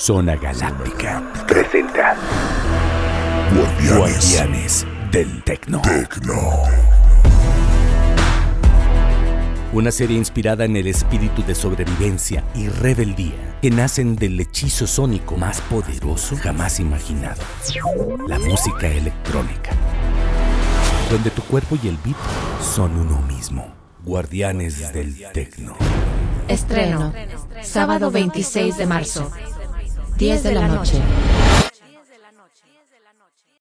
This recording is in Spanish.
Zona Galáctica presenta Guardianes, del Tecno. Una serie inspirada en el espíritu de sobrevivencia y rebeldía que nacen del hechizo sónico más poderoso jamás imaginado. La música electrónica. Donde tu cuerpo y el beat son uno mismo. Guardianes del Tecno. Estreno. Sábado 26 de marzo. 10 de la noche.